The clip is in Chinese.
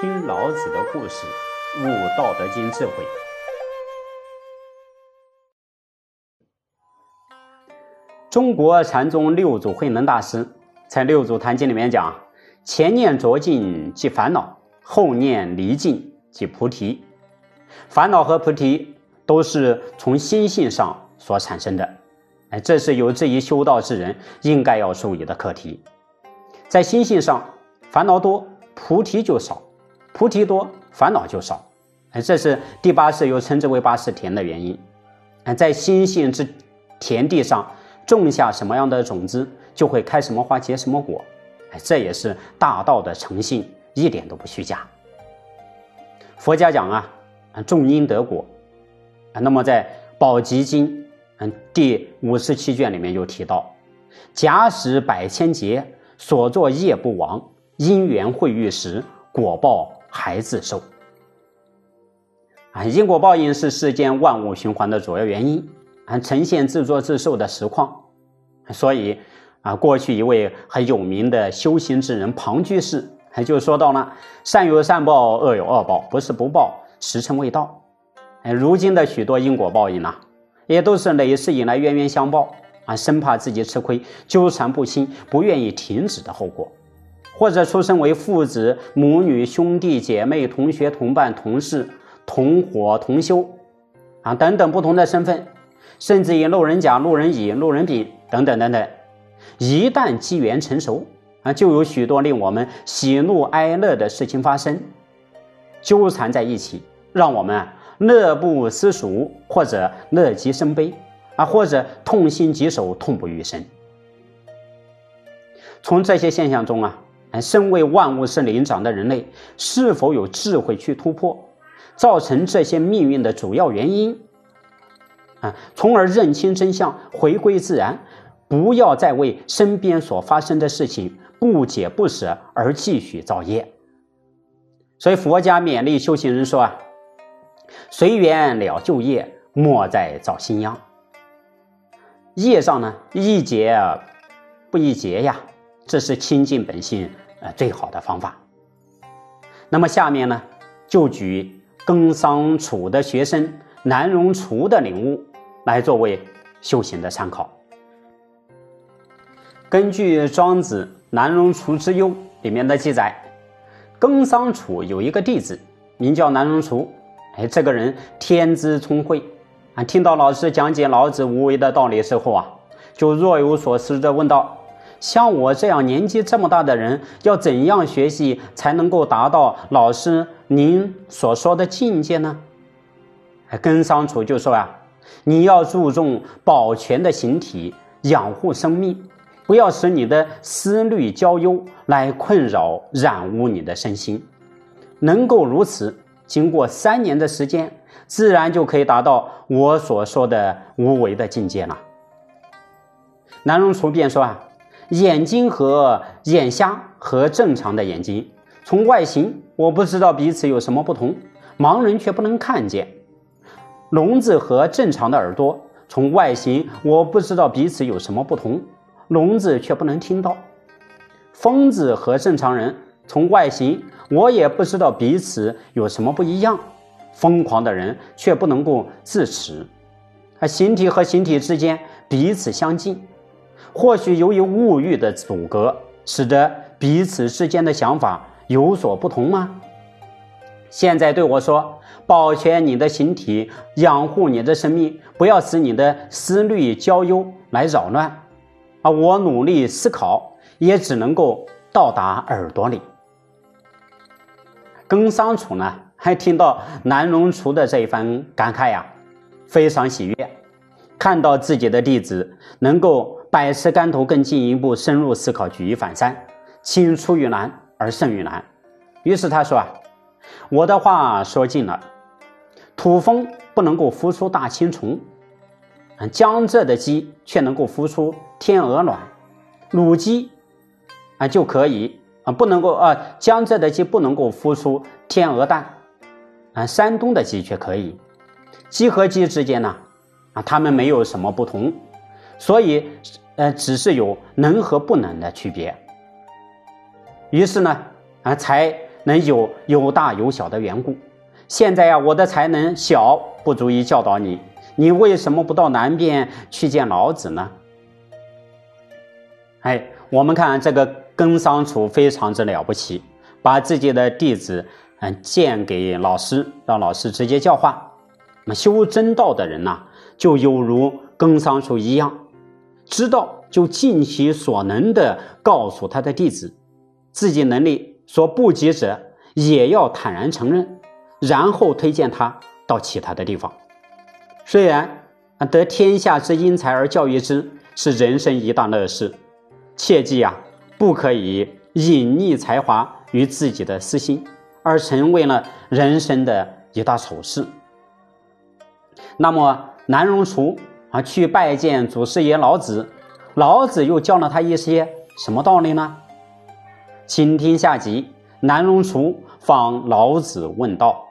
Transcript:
听老子的故事，悟《道德经》智慧。中国禅宗六祖慧能大师在《六祖坛经》里面讲：“前念着境即烦恼，后念离境即菩提。烦恼和菩提都是从心性上所产生的。哎，这是有志于修道之人应该要注意的课题。在心性上，烦恼多，菩提就少；菩提多，烦恼就少。哎，这是第八世又称之为八识田的原因。哎，在心性之田地上。”种下什么样的种子，就会开什么花结什么果，哎，这也是大道的诚信，一点都不虚假。佛家讲啊，种因得果，那么在《宝积经》嗯第五十七卷里面就提到：假使百千劫，所作业不亡，因缘会遇时，果报还自受。啊，因果报应是世间万物循环的主要原因。还呈现自作自受的实况，所以啊，过去一位很有名的修行之人庞居士，他就说到了：善有善报，恶有恶报，不是不报，时辰未到。哎，如今的许多因果报应呢，也都是累世以来冤冤相报啊，生怕自己吃亏，纠缠不清，不愿意停止的后果，或者出生为父子、母女、兄弟姐妹、同学、同伴、同事、同伙、同修啊等等不同的身份。甚至以路人甲、路人乙、路人丙等等等等，一旦机缘成熟啊，就有许多令我们喜怒哀乐的事情发生，纠缠在一起，让我们乐不思蜀，或者乐极生悲啊，或者痛心疾首、痛不欲生。从这些现象中啊，身为万物是灵长的人类，是否有智慧去突破造成这些命运的主要原因？啊，从而认清真相，回归自然，不要再为身边所发生的事情不解不舍而继续造业。所以佛家勉励修行人说啊：“随缘了旧业，莫再造新殃。业上呢，易劫不易劫呀，这是亲近本性呃最好的方法。那么下面呢，就举耕桑楚的学生南荣厨的领悟。来作为修行的参考。根据《庄子·南荣厨之忧》里面的记载，耕桑楚有一个弟子，名叫南荣厨。哎，这个人天资聪慧啊，听到老师讲解老子无为的道理之后啊，就若有所思地问道：“像我这样年纪这么大的人，要怎样学习才能够达到老师您所说的境界呢？”哎，耕桑楚就说啊。你要注重保全的形体，养护生命，不要使你的思虑交忧来困扰染污你的身心。能够如此，经过三年的时间，自然就可以达到我所说的无为的境界了。南荣厨便说啊，眼睛和眼瞎和正常的眼睛，从外形我不知道彼此有什么不同，盲人却不能看见。聋子和正常的耳朵，从外形我不知道彼此有什么不同，聋子却不能听到；疯子和正常人，从外形我也不知道彼此有什么不一样，疯狂的人却不能够自持。啊，形体和形体之间彼此相近，或许由于物欲的阻隔，使得彼此之间的想法有所不同吗？现在对我说，保全你的形体，养护你的生命，不要使你的思虑交忧来扰乱。啊，我努力思考，也只能够到达耳朵里。耕桑楚呢，还听到南荣厨的这一番感慨呀，非常喜悦，看到自己的弟子能够百尺竿头，更进一步深入思考，举一反三，青出于蓝而胜于蓝。于是他说啊。我的话说尽了，土蜂不能够孵出大青虫，江浙的鸡却能够孵出天鹅卵，卤鸡啊就可以啊不能够啊江浙的鸡不能够孵出天鹅蛋，啊山东的鸡却可以，鸡和鸡之间呢啊它们没有什么不同，所以呃只是有能和不能的区别，于是呢啊才。能有有大有小的缘故。现在呀，我的才能小，不足以教导你。你为什么不到南边去见老子呢？哎，我们看这个耕桑楚非常之了不起，把自己的弟子嗯荐给老师，让老师直接教化。那修真道的人呐，就有如耕桑楚一样，知道就尽其所能的告诉他的弟子，自己能力所不及者，也要坦然承认。然后推荐他到其他的地方。虽然得天下之英才而教育之是人生一大乐事，切记啊不可以隐匿才华与自己的私心，而成为了人生的一大丑事。那么南荣厨啊去拜见祖师爷老子，老子又教了他一些什么道理呢？请听下集：南荣厨访老子问道。